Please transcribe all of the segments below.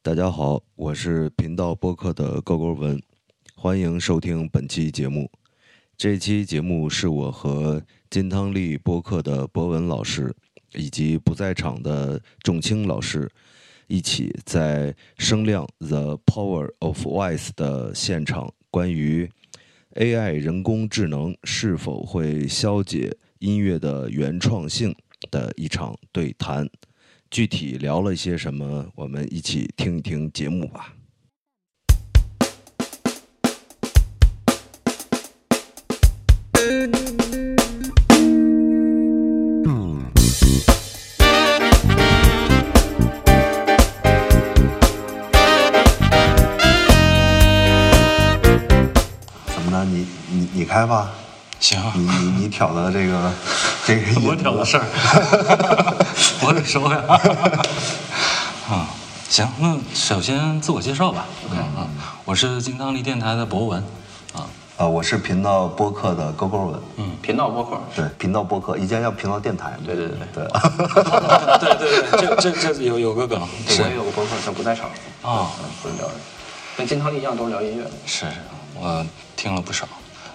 大家好，我是频道播客的勾勾文，欢迎收听本期节目。这期节目是我和金汤力播客的博文老师以及不在场的仲青老师一起在声量 The Power of Voice 的现场，关于 AI 人工智能是否会消解音乐的原创性的一场对谈。具体聊了一些什么，我们一起听一听节目吧。怎么了？你你你开吧。行，你你你挑的这个这个 我挑的事儿，我得说呀。啊，行，那首先自我介绍吧。OK 啊，我是金汤力电台的博文。啊啊，我是频道播客的勾勾文。嗯，频道播客，对，频道播客，以前叫频道电台。对对对对。对对对，这这这有有个梗，是我也有个播客叫不在场啊，不是聊，跟金汤力一样都是聊音乐是。是，我听了不少。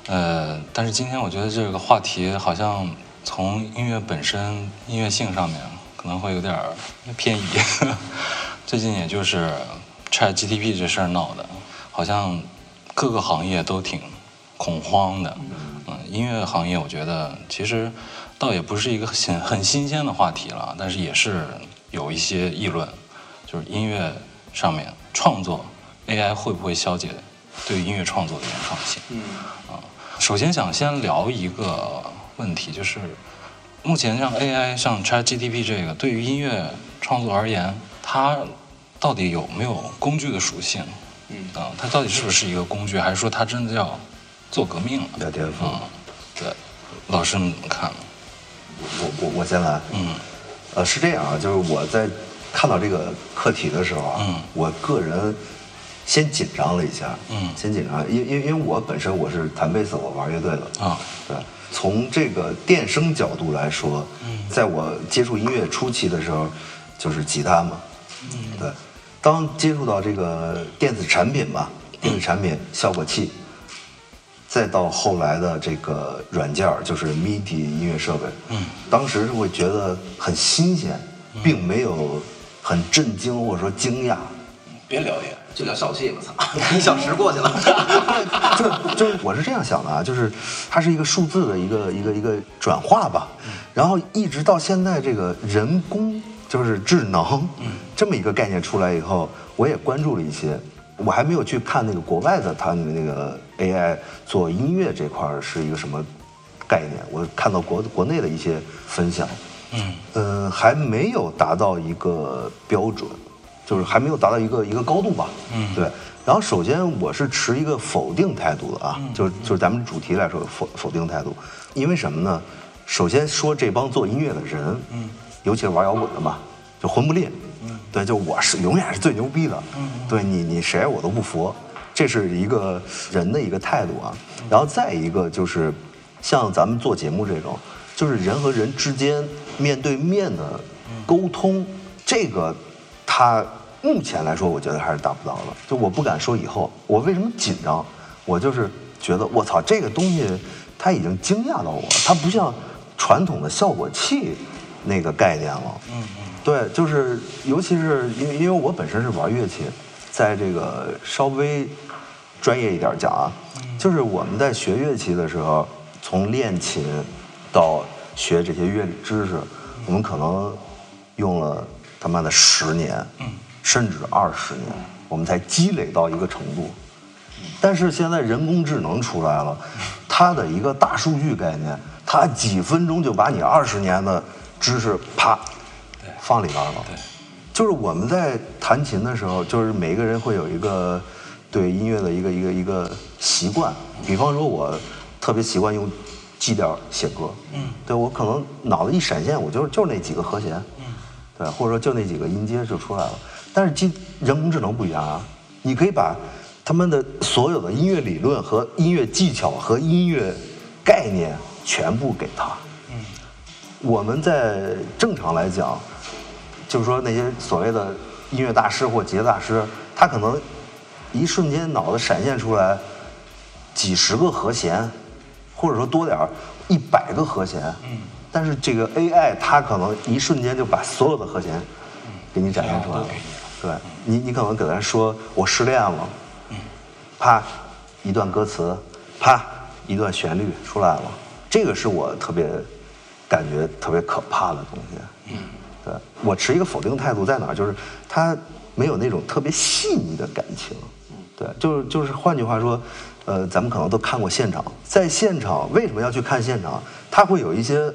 呃，但是今天我觉得这个话题好像从音乐本身、音乐性上面可能会有点偏移。最近也就是 Chat GTP 这事儿闹的，好像各个行业都挺恐慌的。嗯，音乐行业我觉得其实倒也不是一个很很新鲜的话题了，但是也是有一些议论，就是音乐上面创作 AI 会不会消解对音乐创作的原创性？嗯啊。首先想先聊一个问题，就是目前像 AI、像 ChatGPT 这个，对于音乐创作而言，它到底有没有工具的属性？嗯啊，它到底是不是一个工具，还是说它真的要做革命了？要颠覆？啊，对，老师们怎么看呢？我我我先来。嗯，呃，是这样啊，就是我在看到这个课题的时候啊，嗯我个人。先紧张了一下，嗯，先紧张，因因因为我本身我是弹贝斯，我玩乐队的啊，对，从这个电声角度来说，嗯，在我接触音乐初期的时候，就是吉他嘛，嗯，对，当接触到这个电子产品吧，电子产品效果器，再到后来的这个软件就是 MIDI 音乐设备，嗯，当时是会觉得很新鲜，并没有很震惊或者说惊讶。别聊这个，就聊小气。我操，一小时过去了。就就是我是这样想的啊，就是它是一个数字的一个一个一个转化吧，然后一直到现在这个人工就是智能，这么一个概念出来以后，我也关注了一些。我还没有去看那个国外的他们那个 AI 做音乐这块是一个什么概念，我看到国国内的一些分享，嗯，呃，还没有达到一个标准。就是还没有达到一个一个高度吧，嗯，对。然后首先我是持一个否定态度的啊，嗯、就是就是咱们主题来说否否定态度，因为什么呢？首先说这帮做音乐的人，嗯，尤其是玩摇滚的嘛，就魂不吝，嗯，对，就我是永远是最牛逼的，嗯，对你你谁我都不服，这是一个人的一个态度啊。然后再一个就是像咱们做节目这种，就是人和人之间面对面的沟通，这个。他目前来说，我觉得还是达不到的。就我不敢说以后，我为什么紧张？我就是觉得，我操，这个东西它已经惊讶到我，它不像传统的效果器那个概念了。嗯嗯。对，就是尤其是因为因为我本身是玩乐器，在这个稍微专业一点讲啊，就是我们在学乐器的时候，从练琴到学这些乐理知识，我们可能用了。他妈的十年，嗯，甚至二十年，我们才积累到一个程度。但是现在人工智能出来了，它的一个大数据概念，它几分钟就把你二十年的知识啪放里边了。对，就是我们在弹琴的时候，就是每个人会有一个对音乐的一个一个一个习惯。比方说，我特别习惯用 G 调写歌，嗯，对我可能脑子一闪现，我就就是那几个和弦。对，或者说就那几个音阶就出来了。但是机人工智能不一样啊，你可以把他们的所有的音乐理论和音乐技巧和音乐概念全部给他。嗯，我们在正常来讲，就是说那些所谓的音乐大师或节奏大师，他可能一瞬间脑子闪现出来几十个和弦，或者说多点儿一百个和弦。嗯。但是这个 AI 它可能一瞬间就把所有的和弦给你展现出来了。对你，你可能给他说我失恋了，啪，一段歌词，啪，一段旋律出来了。这个是我特别感觉特别可怕的东西。嗯。对我持一个否定态度在哪儿？就是它没有那种特别细腻的感情。对，就是就是换句话说，呃，咱们可能都看过现场，在现场为什么要去看现场？它会有一些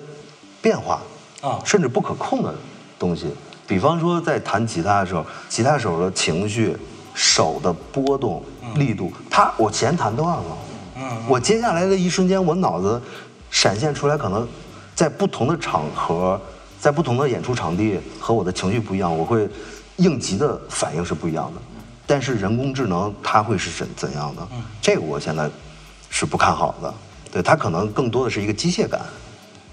变化啊甚至不可控的东西。比方说，在弹吉他的时候，吉他手的情绪、手的波动、力度，他我前弹断了，嗯我接下来的一瞬间，我脑子闪现出来，可能在不同的场合，在不同的演出场地和我的情绪不一样，我会应急的反应是不一样的。但是人工智能它会是怎怎样的？这个我现在是不看好的。对，它可能更多的是一个机械感，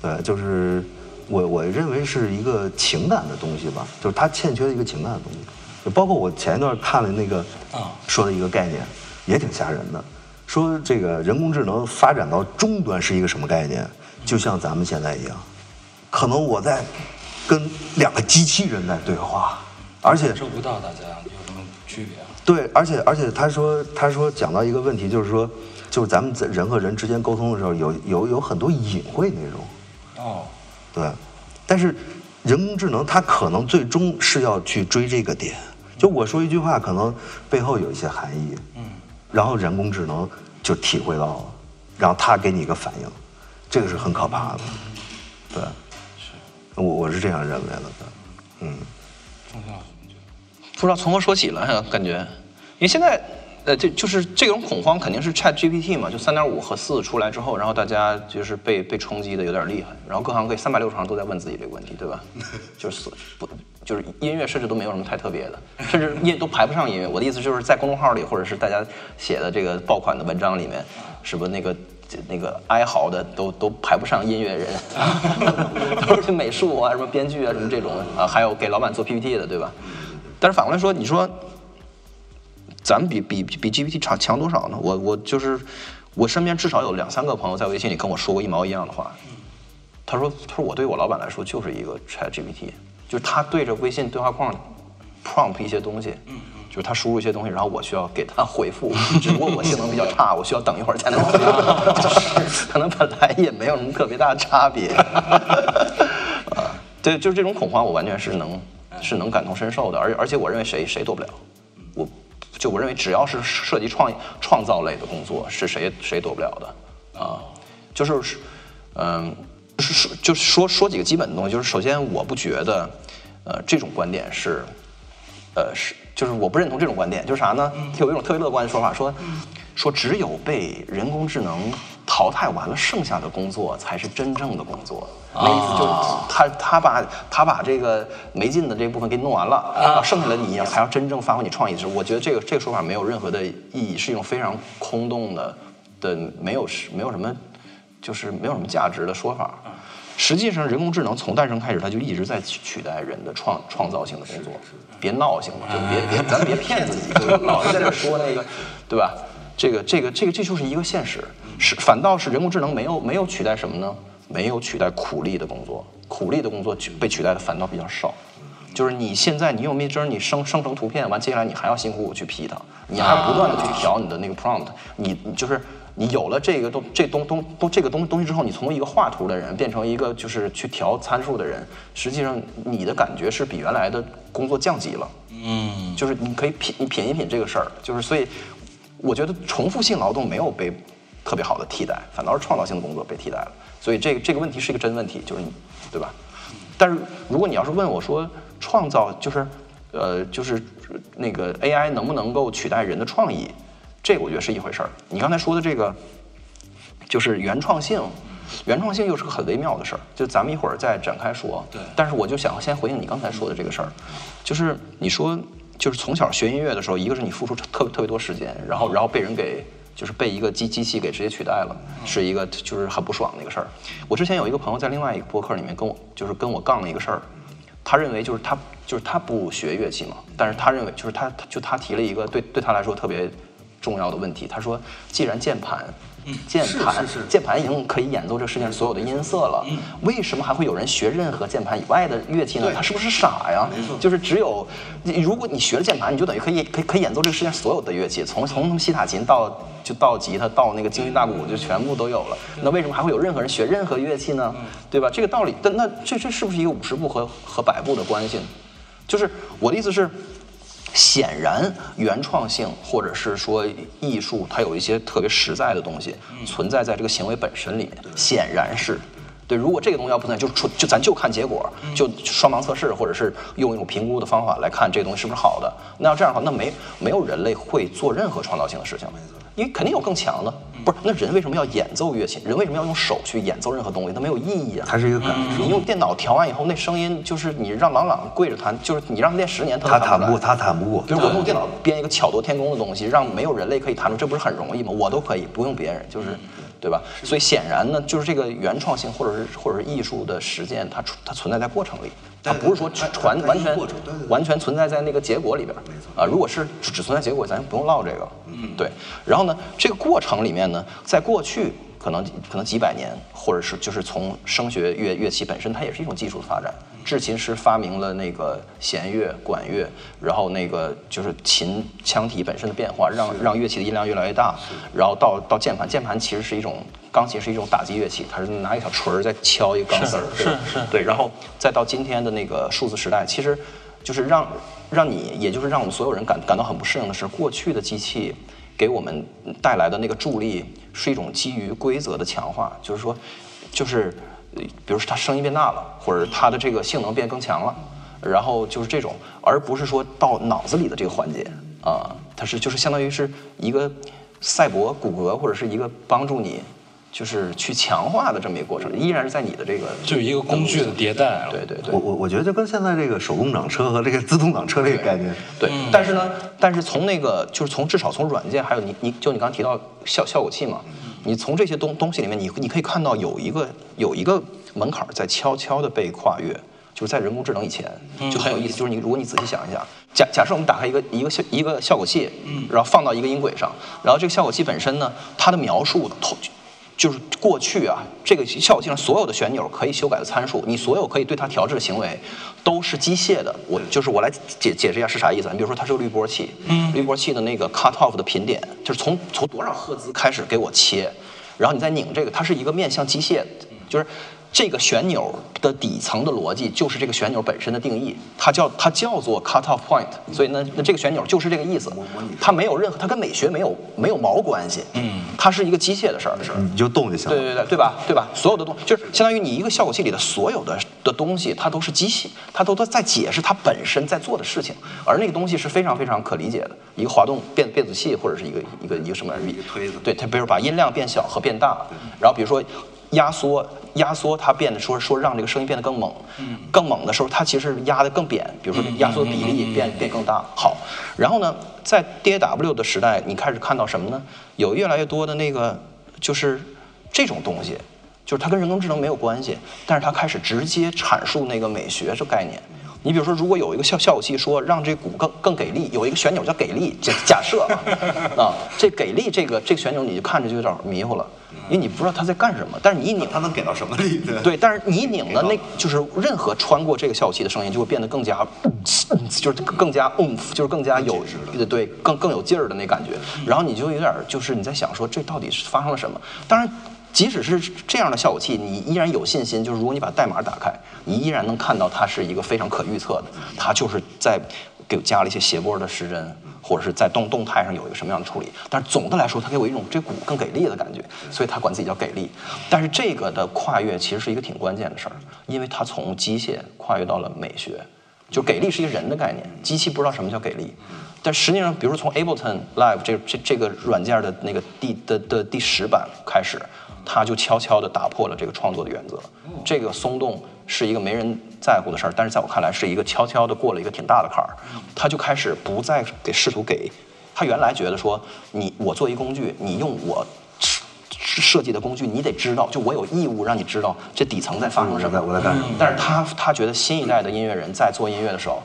对，就是我我认为是一个情感的东西吧，就是它欠缺的一个情感的东西。就包括我前一段看了那个啊说的一个概念，也挺吓人的，说这个人工智能发展到终端是一个什么概念？就像咱们现在一样，可能我在跟两个机器人在对话，而且感受不到大家有什么区别啊？对，而且而且他说他说讲到一个问题，就是说，就是咱们在人和人之间沟通的时候，有有有很多隐晦内容，哦，对，但是人工智能它可能最终是要去追这个点，就我说一句话，可能背后有一些含义，嗯，然后人工智能就体会到了，然后它给你一个反应，这个是很可怕的，对，是。我我是这样认为的，嗯。不知道从何说起了，感觉，因为现在，呃，这就是这种恐慌肯定是 Chat GPT 嘛，就三点五和四出来之后，然后大家就是被被冲击的有点厉害，然后各行各业三百六十行都在问自己这个问题，对吧？就是不就是音乐甚至都没有什么太特别的，甚至音都排不上音乐。我的意思就是在公众号里或者是大家写的这个爆款的文章里面，什么那个？那个哀嚎的都都排不上音乐人，都是美术啊、什么编剧啊、什么这种啊，还有给老板做 PPT 的，对吧？但是反过来说，你说咱们比比比 GPT 强强多少呢？我我就是我身边至少有两三个朋友在微信里跟我说过一毛一样的话。他说他说我对我老板来说就是一个 Chat GPT，就是他对着微信对话框 prompt 一些东西，就是他输入一些东西，然后我需要给他回复，只不过我性能比较差，我需要等一会儿才能回复，就是可能本来也没有什么特别大的差别。啊，对，就是这种恐慌，我完全是能是能感同身受的，而而且我认为谁谁躲不了，我就我认为只要是涉及创创造类的工作，是谁谁躲不了的啊，就是嗯，就是说就是说说几个基本的东西，就是首先我不觉得呃这种观点是呃是就是我不认同这种观点，就是啥呢？有一种特别乐观的说法，说说只有被人工智能淘汰完了，剩下的工作才是真正的工作。那意思就是他他把他把这个没劲的这部分给弄完了，然后剩下的你还要真正发挥你创意的时候，我觉得这个这个说法没有任何的意义，是一种非常空洞的的没有没有什么就是没有什么价值的说法。实际上，人工智能从诞生开始，它就一直在取取代人的创创造性的工作。别闹行吗？就别 别，咱别骗自己，就老是在这说那个，对吧？这个这个这个这就是一个现实，是反倒是人工智能没有没有取代什么呢？没有取代苦力的工作，苦力的工作取被取代的反倒比较少。就是你现在你用 Midjourney 你生生成图片，完接下来你还要辛苦苦去 P 它，你还要不断的去调你的那个 prompt，你你就是你有了这个东这东东东这个东东西之后，你从一个画图的人变成一个就是去调参数的人，实际上你的感觉是比原来的工作降级了。嗯，就是你可以品你品一品这个事儿，就是所以我觉得重复性劳动没有被特别好的替代，反倒是创造性的工作被替代了。所以这个这个问题是一个真问题，就是你对吧？但是如果你要是问我说创造就是呃就是那个 AI 能不能够取代人的创意，这个我觉得是一回事儿。你刚才说的这个就是原创性。原创性又是个很微妙的事儿，就咱们一会儿再展开说。对但是我就想先回应你刚才说的这个事儿，就是你说，就是从小学音乐的时候，一个是你付出特特别多时间，然后然后被人给就是被一个机机器给直接取代了，是一个就是很不爽的一个事儿。我之前有一个朋友在另外一个博客里面跟我就是跟我杠了一个事儿，他认为就是他就是他不学乐器嘛，但是他认为就是他他就他提了一个对对他来说特别重要的问题，他说既然键盘。键盘，键盘已经可以演奏这个世界上所有的音色了，为什么还会有人学任何键盘以外的乐器呢？他是不是傻呀？就是只有，你如果你学了键盘，你就等于可以可以可以演奏这个世界上所有的乐器，从从西塔琴到就到吉他到那个京剧大鼓就全部都有了。那为什么还会有任何人学任何乐器呢？对吧？这个道理，但那这这是不是一个五十步和和百步的关系呢？就是我的意思是。显然，原创性或者是说艺术，它有一些特别实在的东西存在在这个行为本身里面。显然是，对。如果这个东西要不存在，就出就咱就看结果，就双盲测试，或者是用一种评估的方法来看这个东西是不是好的。那要这样的话，那没没有人类会做任何创造性的事情。因为肯定有更强的，不是？那人为什么要演奏乐器？人为什么要用手去演奏任何东西？它没有意义啊！它是一个感受。你用电脑调完以后，那声音就是你让朗朗跪着弹，就是你让他练十年，他弹不过，他弹不过。比如我用电脑编一个巧夺天工的东西，让没有人类可以弹出，这不是很容易吗？我都可以，不用别人，就是。对吧？所以显然呢，就是这个原创性或者是或者是艺术的实践，它它存在在过程里，它不是说传完全完全存在在那个结果里边。没错啊，如果是只存在结果，咱就不用唠这个。嗯，对。然后呢，这个过程里面呢，在过去。可能可能几百年，或者是就是从声学乐乐器本身，它也是一种技术的发展。制琴师发明了那个弦乐、管乐，然后那个就是琴腔体本身的变化，让让乐器的音量越来越大。然后到到键盘，键盘其实是一种钢琴，是一种打击乐器，它是拿一小锤儿在敲一个钢丝儿，是是。对，然后再到今天的那个数字时代，其实就是让让你，也就是让我们所有人感感到很不适应的是，过去的机器。给我们带来的那个助力是一种基于规则的强化，就是说，就是，比如说它声音变大了，或者它的这个性能变更强了，然后就是这种，而不是说到脑子里的这个环节啊，它是就是相当于是一个赛博骨骼或者是一个帮助你。就是去强化的这么一个过程，依然是在你的这个，就是一个工具的迭代。对对对，我我我觉得就跟现在这个手动挡车和这个自动挡车这个概念。对，但是呢，但是从那个就是从至少从软件，还有你你就你刚刚提到效效果器嘛，你从这些东东西里面，你你可以看到有一个有一个门槛在悄悄的被跨越，就是在人工智能以前就很有意思。就是你如果你仔细想一想，假假设我们打开一个一个效一个效果器，然后放到一个音轨上，然后这个效果器本身呢，它的描述透。就是过去啊，这个效果器上所有的旋钮可以修改的参数，你所有可以对它调制的行为，都是机械的。我就是我来解解释一下是啥意思。你比如说它是个滤波器，嗯，滤波器的那个 cut off 的频点，就是从从多少赫兹开始给我切，然后你再拧这个，它是一个面向机械，就是。这个旋钮的底层的逻辑就是这个旋钮本身的定义，它叫它叫做 cut off point，所以呢，那这个旋钮就是这个意思。它没有任何，它跟美学没有没有毛关系。嗯，它是一个机械的事儿，是你就动就行了。对对对，对吧？对吧？所有的东就是相当于你一个效果器里的所有的的东西，它都是机器，它都都在解释它本身在做的事情，而那个东西是非常非常可理解的，一个滑动变变阻器或者是一个一个一个什么一个推子。对，它比如把音量变小和变大，然后比如说。压缩，压缩，它变得说说让这个声音变得更猛，更猛的时候，它其实压得更扁。比如说压缩比例变变更大。好，然后呢，在 DAW 的时代，你开始看到什么呢？有越来越多的那个就是这种东西，就是它跟人工智能没有关系，但是它开始直接阐述那个美学这概念。你比如说，如果有一个效效果器说让这鼓更更给力，有一个旋钮叫给力，假假设 啊，这给力这个这个旋钮你就看着就有点迷糊了。因为你不知道他在干什么，但是你一拧，它能给到什么力？对，但是你一拧呢，那就是任何穿过这个效果器的声音就会变得更加，就是更加嗯，就是更加有，对，更更有劲儿的那感觉。然后你就有点就是你在想说这到底是发生了什么？当然，即使是这样的效果器，你依然有信心，就是如果你把代码打开，你依然能看到它是一个非常可预测的，它就是在给加了一些谐波的时针。或者是在动动态上有一个什么样的处理，但是总的来说，它给我一种这鼓更给力的感觉，所以它管自己叫给力。但是这个的跨越其实是一个挺关键的事儿，因为它从机械跨越到了美学，就给力是一个人的概念，机器不知道什么叫给力。但实际上，比如说从 Ableton Live 这这这个软件的那个第的的第十版开始，它就悄悄地打破了这个创作的原则，这个松动。是一个没人在乎的事儿，但是在我看来是一个悄悄的过了一个挺大的坎儿，他就开始不再给试图给，他原来觉得说你我做一工具，你用我设计的工具，你得知道，就我有义务让你知道这底层在发生什么。我在我在干什么但是他他觉得新一代的音乐人在做音乐的时候。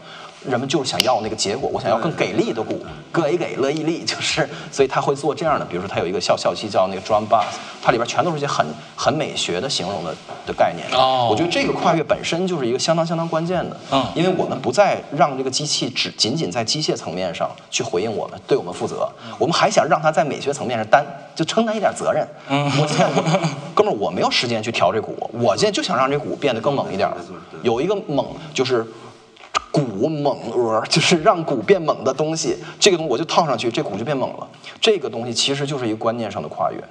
人们就是想要那个结果，我想要更给力的鼓，给给乐意力，就是，所以他会做这样的，比如说他有一个校校期叫那个 drum bass，它里边全都是一些很很美学的形容的的概念。哦我觉得这个跨越本身就是一个相当相当关键的，嗯因为我们不再让这个机器只仅仅在机械层面上去回应我们，对我们负责，我们还想让它在美学层面上担就承担一点责任。嗯，我现在我哥们儿我没有时间去调这鼓，我现在就想让这鼓变得更猛一点儿，有一个猛就是。鼓猛鹅 就是让鼓变猛的东西，这个东西我就套上去，这鼓就变猛了。这个东西其实就是一个观念上的跨越，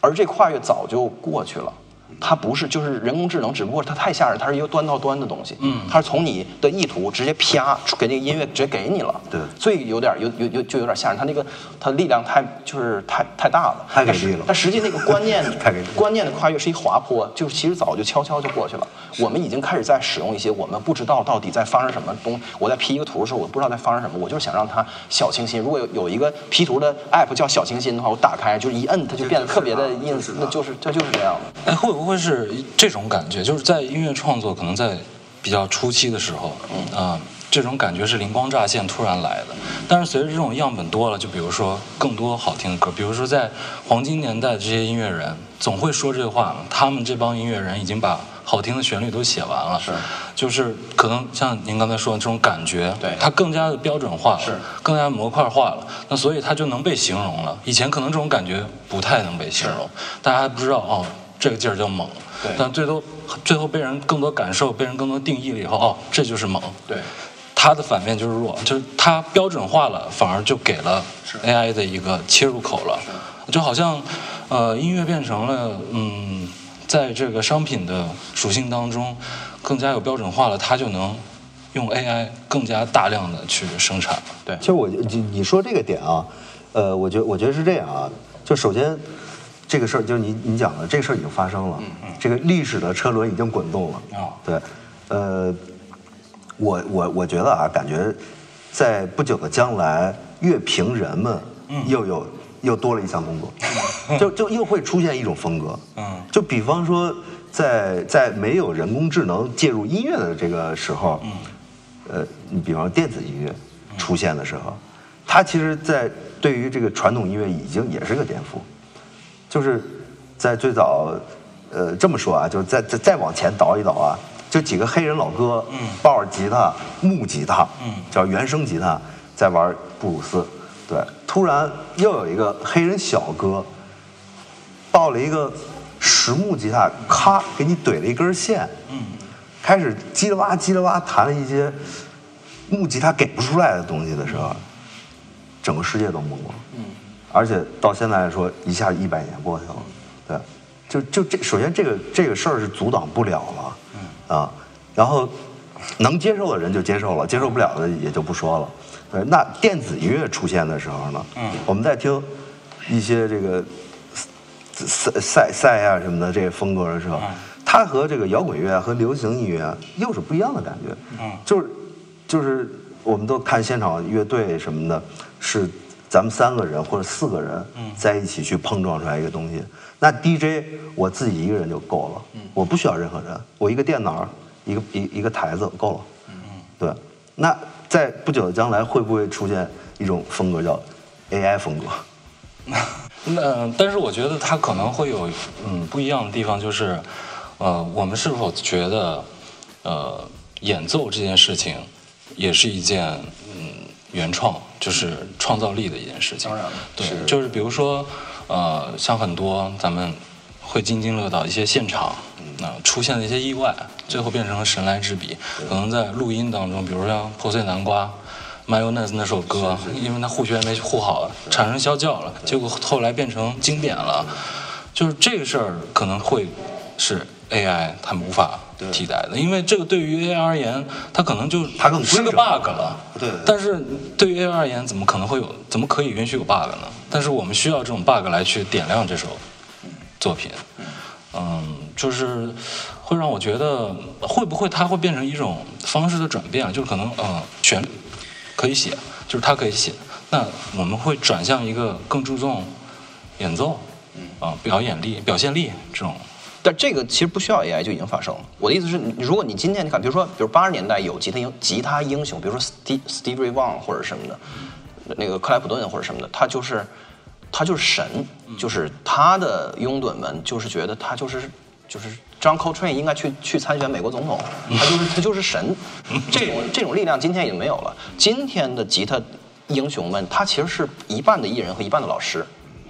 而这跨越早就过去了。它不是就是人工智能，只不过它太吓人，它是一个端到端的东西。嗯，它是从你的意图直接啪给那个音乐直接给你了。对所以有点有有有就有点吓人，它那个它力量太就是太太大了，太给力了但实际那个观念 太给力了观念的跨越是一滑坡，就是其实早就悄悄就过去了。我们已经开始在使用一些我们不知道到底在发生什么东。我在 P 一个图的时候，我不知道在发生什么，我就是想让它小清新。如果有有一个 P 图的 app 叫小清新的话，我打开就是一摁，它就变得特别的 ins，那就是它就是这样的。哎，会不会是这种感觉？就是在音乐创作可能在比较初期的时候，嗯啊、这种感觉是灵光乍现突然来的。但是随着这种样本多了，就比如说更多好听的歌，比如说在黄金年代，这些音乐人总会说这话。他们这帮音乐人已经把好听的旋律都写完了，是，就是可能像您刚才说的这种感觉，对它更加的标准化了，是更加模块化了。那所以它就能被形容了。以前可能这种感觉不太能被形容，大家还不知道哦，这个劲儿叫猛。对但最多最后被人更多感受，被人更多定义了以后，哦，这就是猛。对，它的反面就是弱，就是它标准化了，反而就给了 AI 的一个切入口了，就好像呃音乐变成了嗯，在这个商品的属性当中更加有标准化了，它就能用 AI 更加大量的去生产。对其实我你你说这个点啊，呃，我觉得我觉得是这样啊，就首先这个事儿就是你你讲的这个事儿已经发生了，这个历史的车轮已经滚动了，哦。对，呃，我我我觉得啊，感觉在不久的将来，乐评人们又有、又多了一项工作，就就又会出现一种风格，嗯。就比方说在在没有人工智能介入音乐的这个时候，呃，你比方说电子音乐出现的时候，它其实，在对于这个传统音乐已经也是个颠覆，就是在最早，呃，这么说啊，就是再再再往前倒一倒啊，就几个黑人老哥，嗯。抱着吉他、木吉他，嗯。叫原声吉他，在玩布鲁斯，对，突然又有一个黑人小哥，抱了一个实木吉他，咔给你怼了一根线，嗯。开始叽里哇叽里哇弹了一些木吉他给不出来的东西的时候，整个世界都懵了。嗯，而且到现在来说，一下一百年过去了，对，就就这，首先这个这个事儿是阻挡不了了，嗯啊，然后能接受的人就接受了，接受不了的也就不说了。对，那电子音乐出现的时候呢，嗯，我们在听一些这个赛赛赛啊什么的这些风格的时候，它和这个摇滚乐啊和流行音乐啊又是不一样的感觉。嗯就是就是我们都看现场乐队什么的，是咱们三个人或者四个人在一起去碰撞出来一个东西。那 DJ 我自己一个人就够了，我不需要任何人，我一个电脑，一个一一个台子够了。对，那在不久的将来会不会出现一种风格叫 AI 风格？那但是我觉得它可能会有嗯不一样的地方，就是呃，我们是否觉得呃演奏这件事情也是一件嗯原创，就是创造力的一件事情。当然了对，就是比如说呃，像很多咱们会津津乐道一些现场，那、出现的一些意外，最后变成了神来之笔。可能在录音当中，比如像破碎南瓜。Mayonnaise 那首歌，因为它护弦没护好，产生啸叫了，结果后来变成经典了。就是这个事儿可能会是 AI 它无法替代的，因为这个对于 AI 而言，它可能就它更是个 bug 了。对对但是对于 AI 而言，怎么可能会有？怎么可以允许有 bug 呢？但是我们需要这种 bug 来去点亮这首作品。嗯，就是会让我觉得，会不会它会变成一种方式的转变？就是可能，嗯，旋律可以写，就是它可以写，那我们会转向一个更注重演奏，啊、表演力、表现力这种。但这个其实不需要 AI 就已经发生了。我的意思是，如果你今天你看，比如说，比如八十年代有吉他英吉他英雄，比如说 Steve Steve Ray Vaughan 或者什么的，那个克莱普顿或者什么的，他就是他就是神，就是他的拥趸们就是觉得他就是就是 John Coltrane 应该去去参选美国总统，他就是他就是神，这种这种力量今天已经没有了。今天的吉他英雄们，他其实是一半的艺人和一半的老师。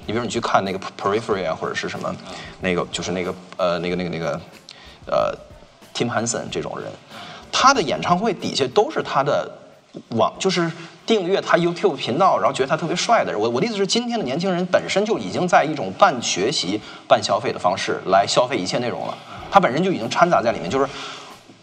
你比如你去看那个 Periphery 啊，或者是什么，那个就是那个呃那个那个那个呃 Tim Hansen 这种人，他的演唱会底下都是他的网，就是订阅他 YouTube 频道，然后觉得他特别帅的人。我我的意思是，今天的年轻人本身就已经在一种半学习半消费的方式来消费一切内容了，他本身就已经掺杂在里面，就是。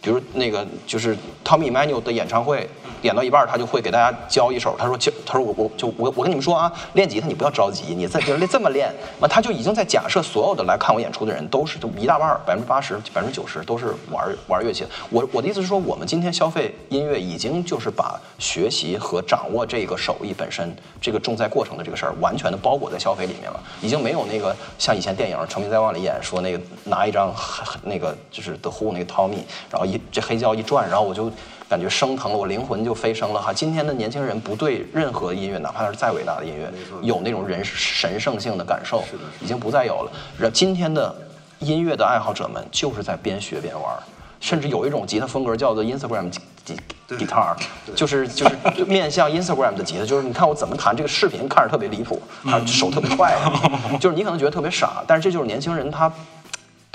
比如那个就是 Tommy Emmanuel 的演唱会，演到一半他就会给大家教一首，他说就他说我我就我我跟你们说啊，练吉他你不要着急，你再就这么练，完他就已经在假设所有的来看我演出的人都是就一大半儿百分之八十百分之九十都是玩玩乐器。我我的意思是说，我们今天消费音乐已经就是把学习和掌握这个手艺本身这个重在过程的这个事儿完全的包裹在消费里面了，已经没有那个像以前电影《成名在望》里演说那个拿一张那个就是 The Who 那个 Tommy，然后一这黑胶一转，然后我就感觉升腾了，我灵魂就飞升了哈。今天的年轻人不对任何音乐，哪怕是再伟大的音乐，有那种人神圣性的感受，已经不再有了。然后今天的音乐的爱好者们就是在边学边玩，甚至有一种吉他风格叫做 Instagram 吉吉 guitar，就是就是 面向 Instagram 的吉他，就是你看我怎么弹这个视频看着特别离谱，还手特别快，就是你可能觉得特别傻，但是这就是年轻人他。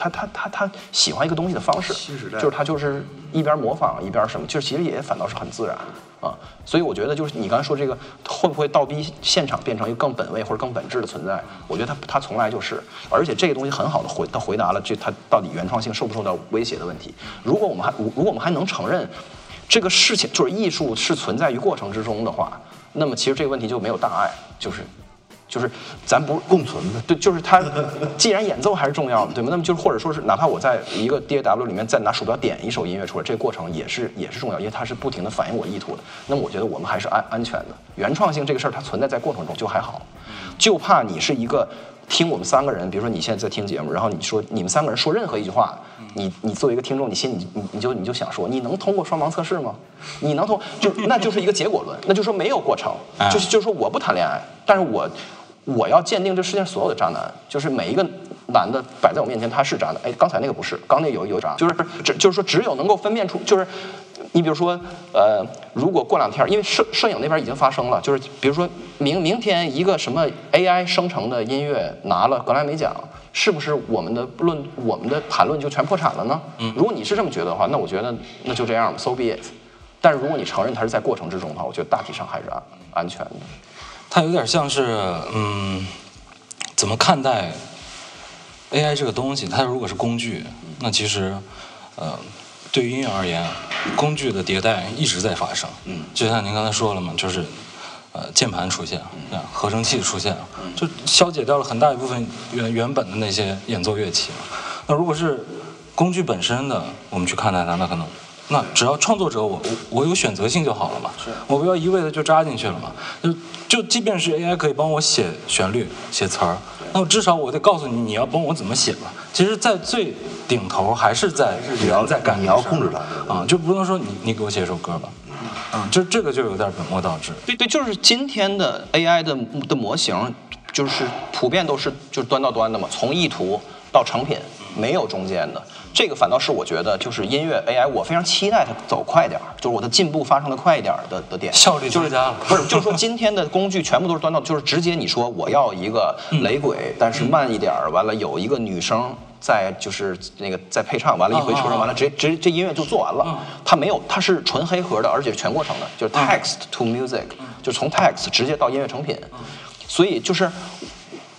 他他他他喜欢一个东西的方式，就是他就是一边模仿一边什么，就是其实也反倒是很自然啊。所以我觉得就是你刚才说这个会不会倒逼现场变成一个更本位或者更本质的存在？我觉得他他从来就是，而且这个东西很好的回他回答了这他到底原创性受不受到威胁的问题。如果我们还如果我们还能承认这个事情就是艺术是存在于过程之中的话，那么其实这个问题就没有大碍，就是。就是咱不共存的，对，就是它，既然演奏还是重要的，对吗？那么就是或者说是，哪怕我在一个 DAW 里面再拿鼠标点一首音乐出来，这个过程也是也是重要，因为它是不停的反映我意图的。那么我觉得我们还是安安全的，原创性这个事儿它存在在过程中就还好，就怕你是一个听我们三个人，比如说你现在在听节目，然后你说你们三个人说任何一句话，你你作为一个听众，你心里你你就你就想说，你能通过双盲测试吗？你能通就那就是一个结果论，那就说没有过程，就是就是说我不谈恋爱，但是我。我要鉴定这世界上所有的渣男，就是每一个男的摆在我面前他是渣男。哎，刚才那个不是，刚那有有渣，就是只就是说只有能够分辨出，就是你比如说，呃，如果过两天，因为摄摄影那边已经发生了，就是比如说明明天一个什么 AI 生成的音乐拿了格莱美奖，是不是我们的论我们的谈论就全破产了呢？嗯，如果你是这么觉得的话，那我觉得那就这样吧，so be it。但是如果你承认它是在过程之中的话，我觉得大体上还是安安全的。它有点像是，嗯，怎么看待 AI 这个东西？它如果是工具，那其实，呃，对于音乐而言，工具的迭代一直在发生。嗯，就像您刚才说了嘛，就是，呃，键盘出现，合成器出现，就消解掉了很大一部分原原本的那些演奏乐器。那如果是工具本身的，我们去看待它，那可能。那只要创作者我我我有选择性就好了嘛，我不要一味的就扎进去了嘛。就就即便是 AI 可以帮我写旋律、写词儿，那我至少我得告诉你你要帮我怎么写吧。其实，在最顶头还是在你要在干，你要控制它啊，就不能说你你给我写一首歌吧，嗯，就这个就有点本末倒置。对对，就是今天的 AI 的的模型，就是普遍都是就是端到端的嘛，从意图到成品没有中间的。这个反倒是我觉得，就是音乐 AI，我非常期待它走快点儿，就是我的进步发生的快一点儿的的点，效率增加了。不是，就是说今天的工具全部都是端到，就是直接你说我要一个雷鬼，但是慢一点儿，完了有一个女生在就是那个在配唱，完了一回车上，完了直接直接这音乐就做完了。它没有，它是纯黑盒的，而且全过程的，就是 text to music，就从 text 直接到音乐成品。所以就是。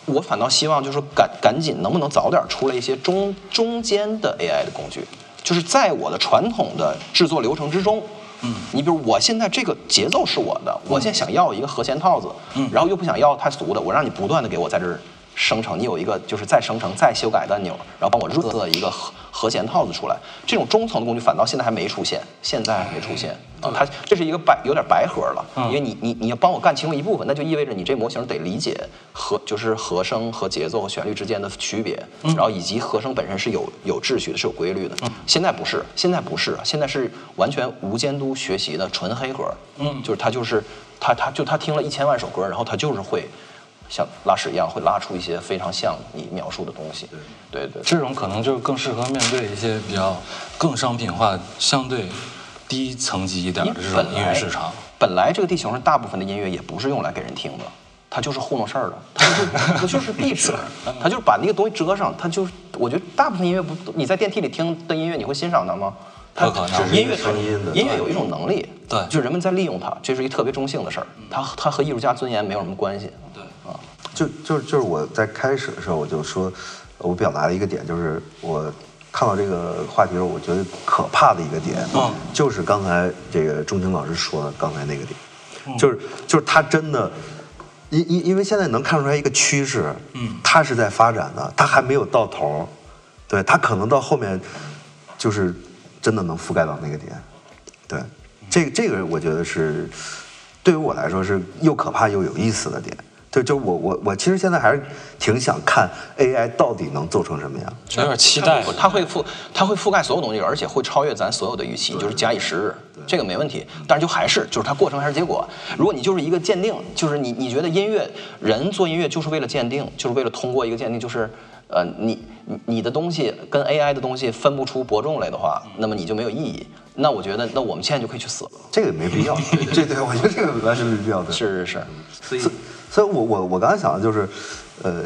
我反倒希望，就是说赶赶紧，能不能早点出来一些中中间的 AI 的工具，就是在我的传统的制作流程之中，嗯，你比如我现在这个节奏是我的，我现在想要一个和弦套子，嗯，然后又不想要太俗的，我让你不断的给我在这儿生成，你有一个就是再生成、再修改的按钮，然后帮我润色一个和和弦套子出来。这种中层的工具反倒现在还没出现，现在还没出现啊。它这是一个白有点白盒了，因为你你你要帮我干其中一部分，那就意味着你这模型得理解和就是和声和节奏和旋律之间的区别，然后以及和声本身是有有秩序的，是有规律的。现在不是，现在不是，现在是完全无监督学习的纯黑盒。嗯，就是它就是他他就他听了一千万首歌，然后他就是会。像拉屎一样，会拉出一些非常像你描述的东西。对对对，这种可能就更适合面对一些比较更商品化、相对低层级一点的这种音乐市场。本来这个地球上大部分的音乐也不是用来给人听的，它就是糊弄事儿的，它就是它就是壁纸，它就是把那个东西遮上。它就是我觉得大部分音乐不，你在电梯里听的音乐，你会欣赏它吗？它不可能音乐声音的音乐有一种能力，对就是人们在利用它，这是一个特别中性的事儿，它它和艺术家尊严没有什么关系。就就就是我在开始的时候我就说，我表达了一个点，就是我看到这个话题的时候，我觉得可怕的一个点，嗯就是刚才这个钟情老师说的刚才那个点，就是就是他真的。因因因为现在能看出来一个趋势，嗯，它是在发展的，它还没有到头，对，它可能到后面就是真的能覆盖到那个点，对，这个这个我觉得是对于我来说是又可怕又有意思的点。就就我我我其实现在还是挺想看 AI 到底能做成什么样。有点期待。它会覆它会覆盖所有东西，而且会超越咱所有的预期，就是假以时日，这个没问题。但是就还是就是它过程还是结果。如果你就是一个鉴定，就是你你觉得音乐人做音乐就是为了鉴定，就是为了通过一个鉴定，就是呃你你你的东西跟 AI 的东西分不出伯仲来的话，那么你就没有意义。那我觉得那我们现在就可以去死了。这个没必要，这对我觉得这个完全没必要的。是是是。所以所以我我我刚才想的就是，呃，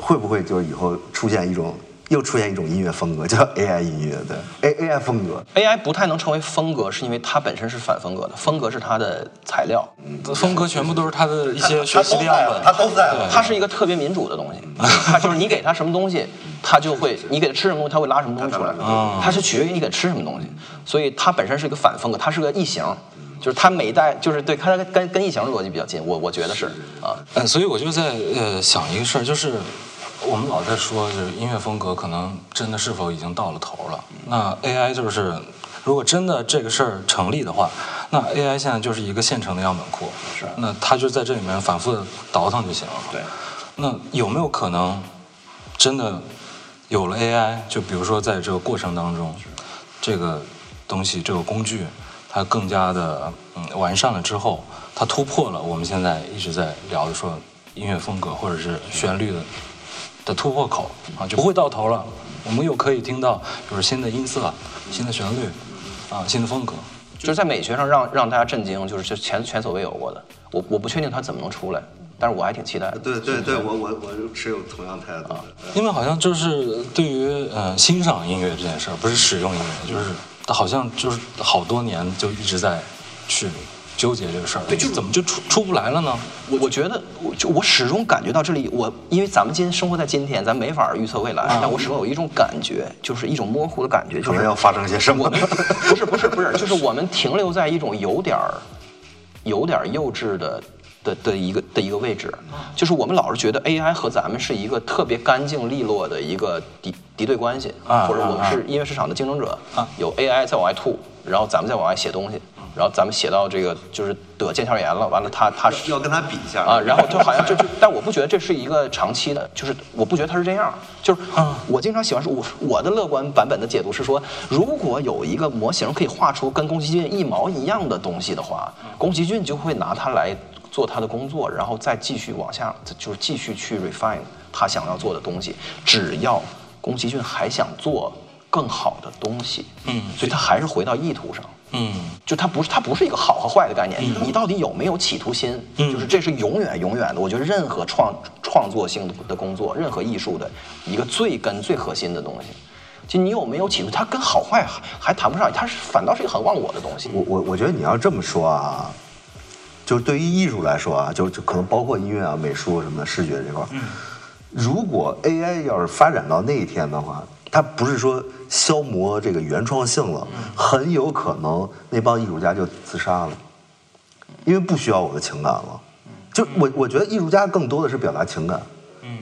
会不会就是以后出现一种又出现一种音乐风格，叫 AI 音乐，对，A AI 风格。AI 不太能成为风格，是因为它本身是反风格的，风格是它的材料。风格全部都是它的一些学习的样本。它都在了。它是一个特别民主的东西，它就是你给它什么东西，它就会你给它吃什么东西，它会拉什么东西出来。它是取决于你给它吃什么东西，所以它本身是一个反风格，它是个异形，就是它每一代就是对它跟跟异形的逻辑比较近，我我觉得是啊。嗯，所以我就在呃想一个事儿，就是我们老在说，就是音乐风格可能真的是否已经到了头了？那 AI 就是，如果真的这个事儿成立的话，那 AI 现在就是一个现成的样本库，是那它就在这里面反复的倒腾就行了。对，那有没有可能真的有了 AI？就比如说在这个过程当中，这个东西这个工具它更加的嗯完善了之后，它突破了我们现在一直在聊的说音乐风格或者是旋律的的突破口啊，就不会到头了。我们又可以听到就是新的音色、新的旋律啊、新的风格。就是在美学上让让大家震惊，就是这前前所未有过的。我我不确定它怎么能出来，但是我还挺期待的。对对对，我我我持有同样态度。因为好像就是对于呃欣赏音乐这件事儿，不是使用音乐，就是好像就是好多年就一直在去纠结这个事儿，对，就怎么就出出不来了呢？我我觉得，我就我始终感觉到这里，我因为咱们今生活在今天，咱没法预测未来，但我始终有一种感觉，就是一种模糊的感觉，就是要发生些什么 不是不是不是，就是我们停留在一种有点儿有点儿幼稚的的的一个的一个位置，就是我们老是觉得 AI 和咱们是一个特别干净利落的一个敌敌对关系，啊或者我们是音乐市场的竞争者，有 AI 在往外吐，然后咱们再往外写东西。然后咱们写到这个就是得腱鞘炎了，完了他他是要跟他比一下啊，然后就好像就就，但我不觉得这是一个长期的，就是我不觉得他是这样，就是我经常喜欢说，我我的乐观版本的解读是说，如果有一个模型可以画出跟宫崎骏一毛一样的东西的话，宫崎骏就会拿它来做他的工作，然后再继续往下，就是继续去 refine 他想要做的东西，只要宫崎骏还想做更好的东西，嗯所以他还是回到意图上。嗯就它不是它不是一个好和坏的概念，你到底有没有企图心？嗯就是这是永远永远的。我觉得任何创创作性的的工作，任何艺术的一个最根最核心的东西，就你有没有企图，它跟好坏还还谈不上，它是反倒是一个很忘我的东西。我我我觉得你要这么说啊，就是对于艺术来说啊，就就可能包括音乐啊、美术什么的、视觉这块儿，如果 AI 要是发展到那一天的话，它不是说消磨这个原创性了，很有可能那帮艺术家就自杀了，因为不需要我的情感了。就我我觉得艺术家更多的是表达情感，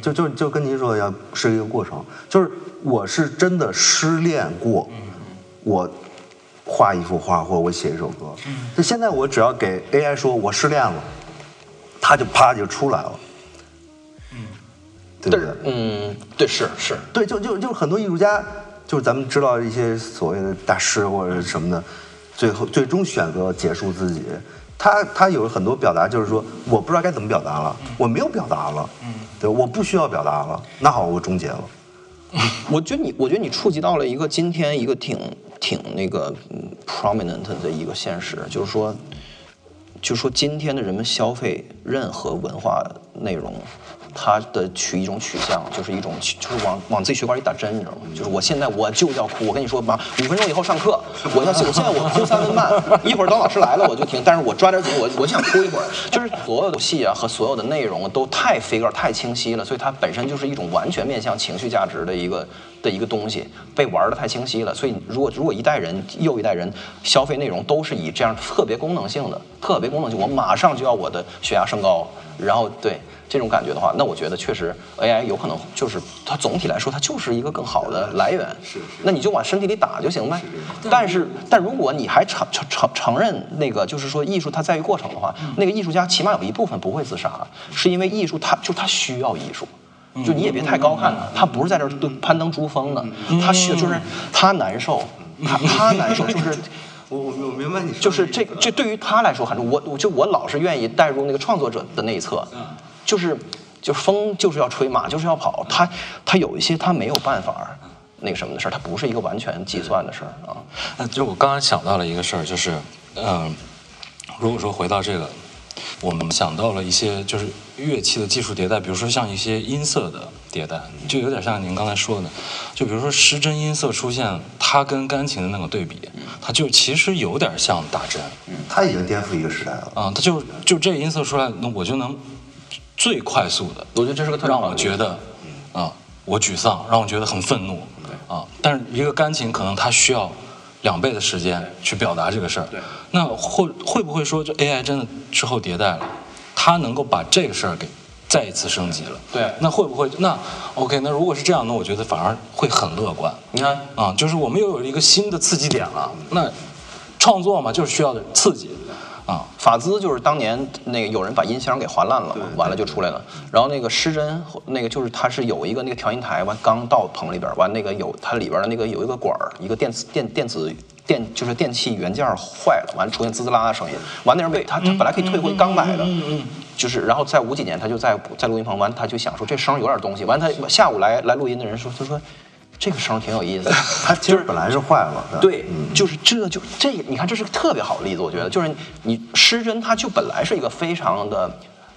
就就就跟您说的一样，是一个过程。就是我是真的失恋过，我画一幅画或者我写一首歌。就现在我只要给 AI 说我失恋了，它就啪就出来了。对不对？嗯，对，是是，对，就就就很多艺术家，就是咱们知道一些所谓的大师或者什么的，最后最终选择结束自己。他他有很多表达，就是说我不知道该怎么表达了，我没有表达了，嗯，对，我不需要表达了，那好，我终结了。我觉得你，我觉得你触及到了一个今天一个挺挺那个 prominent 的一个现实，就是说，就说今天的人们消费任何文化内容，它的取一种取向，就是一种就是往往自己血管里打针，你知道吗？就是我现在我就要哭，我跟你说吧，五分钟以后上课，我要我现在我哭三分半，一会儿等老师来了我就停，但是我抓点紧，我我想哭一会儿。就是所有的戏啊和所有的内容都太 figure 太清晰了，所以它本身就是一种完全面向情绪价值的一个的一个东西，被玩的太清晰了。所以如果如果一代人又一代人消费内容都是以这样特别功能性的、特别功能性，我马上就要我的血压升高，然后对。这种感觉的话，那我觉得确实 AI 有可能就是它总体来说它就是一个更好的来源。是是那你就往身体里打就行呗。但是，但如果你还承承承承认那个就是说艺术它在于过程的话，那个艺术家起码有一部分不会自杀，是因为艺术它就它需要艺术。就你也别太高看它，他不是在这儿蹲攀登珠峰的，他需要就是他难受，他他难受就是。我我我明白你说就是这，这对于他来说很重要。我我就我老是愿意带入那个创作者的那一侧，就是就风就是要吹，马就是要跑。他他有一些他没有办法那个什么的事儿，它不是一个完全计算的事儿啊。那就我刚刚想到了一个事儿，就是，嗯、如果说回到这个，我们想到了一些就是乐器的技术迭代，比如说像一些音色的迭代，就有点像您刚才说的，就比如说失真音色出现，它跟钢琴的那个对比，它就其实有点像打针，它已经颠覆一个时代了。啊、它就就这音色出来，那我就能最快速的我觉得这是个特别让我觉得，啊、我沮丧，让我觉得很愤怒，啊，但是一个钢琴可能它需要两倍的时间去表达这个事儿，那会会不会说，这 AI 真的之后迭代了，它能够把这个事儿给再一次升级了？对那会不会那 OK？那如果是这样，那我觉得反而会很乐观。你看，啊，就是我们又有一个新的刺激点了。那创作嘛，就是需要刺激啊。法兹就是当年那个有人把音箱给划烂了，完了就出来了。然后那个失真，那个就是它是有一个那个调音台，完刚到棚里边，完那个有它里边的那个有一个管儿，一个电子电电子电就是电器元件坏了，完了出现滋滋啦啦声音，完那人被他他本来可以退回刚买的，就是然后在五几年他就在在录音棚，完他就想说这声有点东西，完他下午来来录音的人说他说这个声儿挺有意思的，它其实本来是坏了。对，就是这就这，你看这是个特别好的例子，我觉得就是你失真，它就本来是一个非常的。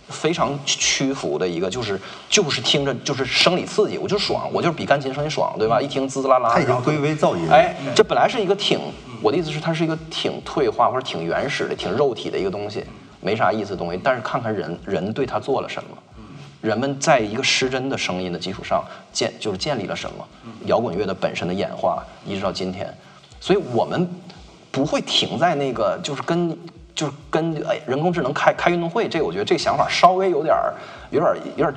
非常屈服的一个，就是就是听着就是生理刺激，我就爽，我就是比钢琴声音爽，对吧？一听滋滋啦啦，然后他已经归为噪音。哎，这本来是一个挺，我的意思是它是一个挺退化或者挺原始的、挺肉体的一个东西，没啥意思的东西。但是看看人人对它做了什么，人们在一个失真的声音的基础上建就是建立了什么，摇滚乐的本身的演化，一直到今天，所以我们不会停在那个就是跟。就是跟哎人工智能开开运动会，这个我觉得这个想法稍微有点儿有点儿有点儿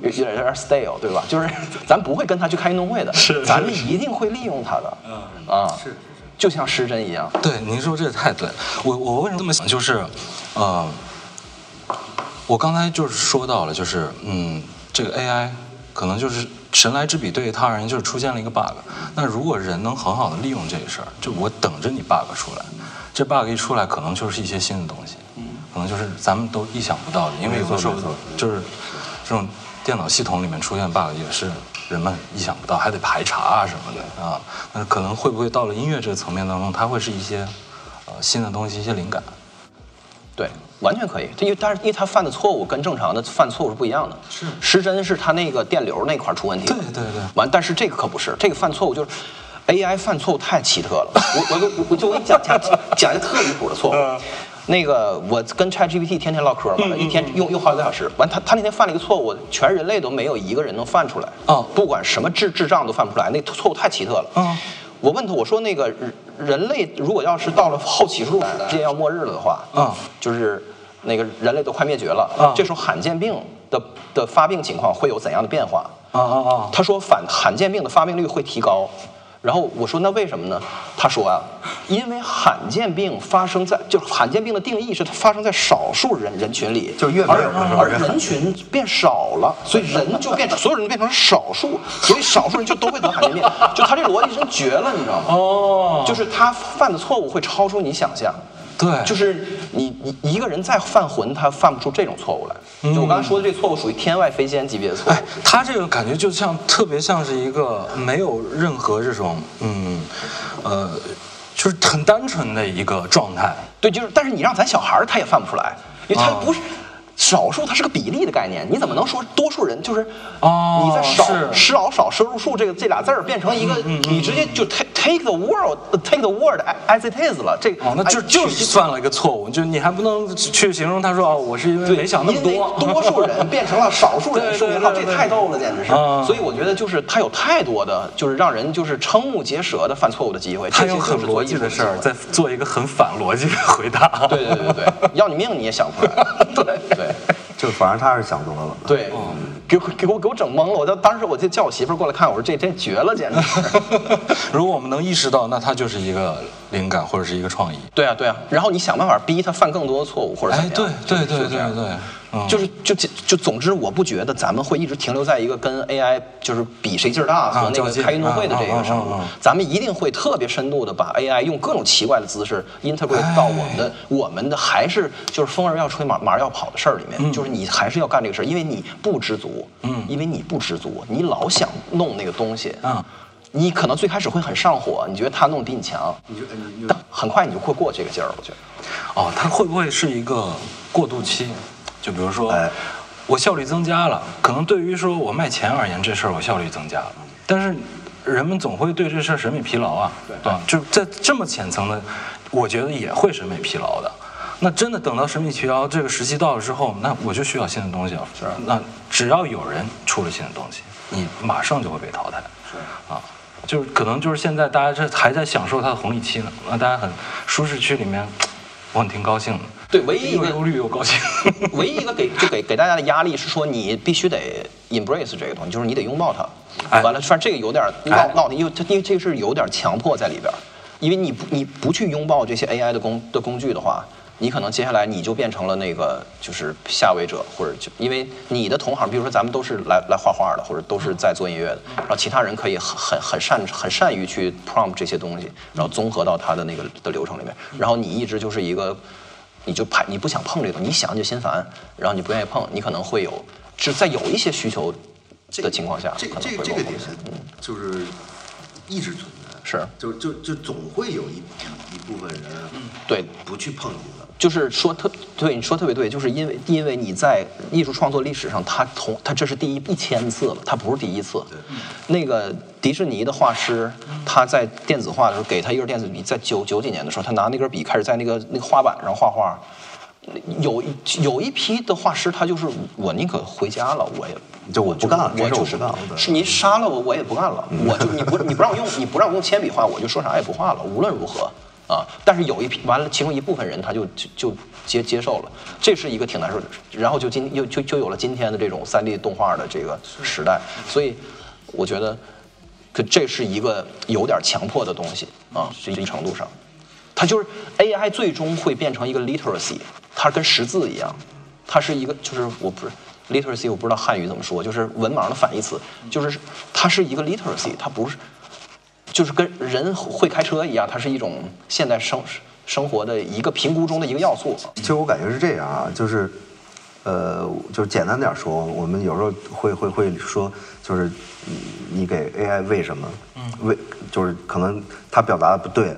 有有点有点 stale，对吧？就是咱不会跟他去开运动会的，是是咱们一定会利用它的，啊，是就像失真一样。对，您说这个太对了。我我为什么这么想？就是，呃，我刚才就是说到了，就是嗯，这个 AI 可能就是神来之笔，对于他而言就是出现了一个 bug。那如果人能很好的利用这个事儿，就我等着你 bug 出来，这 bug 一出来，可能就是一些新的东西，可能就是咱们都意想不到的。因为有的时候就是这种电脑系统里面出现 bug 也是人们意想不到，还得排查啊什么的啊。那可能会不会到了音乐这个层面当中，它会是一些呃新的东西，一些灵感？对，完全可以。这因为但是因为他犯的错误跟正常的犯错误是不一样的。是失真是他那个电流那块儿出问题了。对对对完，但是这个可不是，这个犯错误就是 AI 犯错误太奇特了。我我我我就我给你讲讲 讲一个特离谱的错误。那个我跟 ChatGPT 天天唠嗑，完了，一天用用好几个小时。完，他他那天犯了一个错误，全人类都没有一个人能犯出来。哦不管什么智智障都犯不出来，那错误太奇特了。嗯我问他，我说那个人人类如果要是到了后起数世界要末日了的话，嗯就是那个人类都快灭绝了，嗯这时候罕见病的的发病情况会有怎样的变化？啊啊啊！他说反罕见病的发病率会提高。然后我说那为什么呢？他说啊，因为罕见病发生在就是罕见病的定义是它发生在少数人人群里，就是越没有的时候而人群变少了，所以人就变成所有人都变成了少数，所以少数人就都会得罕见病。就他这逻辑真绝了，你知道吗？哦，就是他犯的错误会超出你想象。对就是你你一个人再犯浑，他犯不出这种错误来。就我刚才说的这个错误属于天外飞仙级别的错误。哎，他这个感觉就像特别像是一个没有任何这种嗯呃，就是很单纯的一个状态。对，就是，但是你让咱小孩儿他也犯不出来，因为他啊不是。少数它是个比例的概念，你怎么能说多数人就是哦你在少是少少摄入数这个这俩字儿变成一个，你直接就 take take the world take the world as it is 了，这个哦，那就哎就是犯了一个错误，就你还不能去形容他说哦，我是因为对，没想那么多，多数人 变成了少数人对对数学号，这太逗了，简直是。啊所以我觉得就是他有太多的，就是让人就是瞠目结舌的犯错误的机会。他有很逻辑的事儿，在做一个很反逻辑的回答。对对对对对，要你命你也想不出来。对对。就反正他是想多了。对，给我给我给我整懵了。我就当时我就叫我媳妇儿过来看，我说这这绝了，简直。如果我们能意识到，那他就是一个灵感或者是一个创意。对啊对啊，然后你想办法逼他犯更多的错误或者怎样。对对对对对，嗯，就是就就就总之，我不觉得咱们会一直停留在一个跟 AI 就是比谁劲儿大和那个开运动会的这个程度啊啊啊啊，咱们一定会特别深度的把 AI 用各种奇怪的姿势 integrate 到我们的我们的还是就是风儿要吹马马儿要跑的事儿里面，就是你还是要干这个事儿，因为你不知足，嗯，因为你不知足，你老想弄那个东西，嗯。你可能最开始会很上火，你觉得他弄得比你强，但很快你就会过这个劲儿，我觉得。哦，它会不会是一个过渡期？就比如说，哎我效率增加了，可能对于说我卖钱而言，这事儿我效率增加了，但是人们总会对这事儿审美疲劳啊，对吧？就在这么浅层的，我觉得也会审美疲劳的。那真的等到审美疲劳这个时期到了之后，那我就需要新的东西了。是，那只要有人出了新的东西，你马上就会被淘汰。是啊。就是可能就是现在大家这还在享受它的红利期呢，那大家很舒适区里面，我很挺高兴的。对，唯一一个又忧虑又高兴。唯一一个给就给给大家的压力是说，你必须得 embrace 这个东西，就是你得拥抱它。哎完了，反正这个有点闹哎闹的，因为它因为这个是有点强迫在里边儿，因为你不你不去拥抱这些 AI 的工的工具的话。你可能接下来你就变成了那个就是下位者，或者就因为你的同行，比如说咱们都是来来画画的，或者都是在做音乐的，然后其他人可以很很很善很善于去 prompt 这些东西，然后综合到他的那个的流程里面，然后你一直就是一个你就怕你不想碰这个东西，你想就心烦，然后你不愿意碰，你可能会有，只在有一些需求的情况下，这可能这个这个点会有风险就是一直存在，是就就就总会有一一部分人对，不去碰这个。就是说特对你说特别对，就是因为因为你在艺术创作历史上，他从他这是第一一千次了，他不是第一次。那个迪士尼的画师，他在电子画的时候给他一根电子笔，在九九几年的时候，他拿那根笔开始在那个那个画板上画画。有一有一批的画师，他就是我宁可回家了，我也就我不干了我就是干了是您杀了我，我也不干了。我就你不你不让我用你不让我用铅笔画，我就说啥也不画了，无论如何啊。但是有一批完了，其中一部分人他就就就接接受了，这是一个挺难受的。然后就今又就就有了今天的这种三 D 动画的这个时代，所以我觉得，可这是一个有点强迫的东西啊，这一程度上。它就是 AI 最终会变成一个 literacy，它跟识字一样，它是一个就是我不是 literacy，我不知道汉语怎么说，就是文盲的反义词，就是它是一个 literacy，它不是，就是跟人会开车一样，它是一种现代生生活的一个评估中的一个要素。其实我感觉是这样啊，就是，呃，就是简单点说，我们有时候会会会说，就是你你给 AI 喂什么，嗯喂就是可能它表达的不对，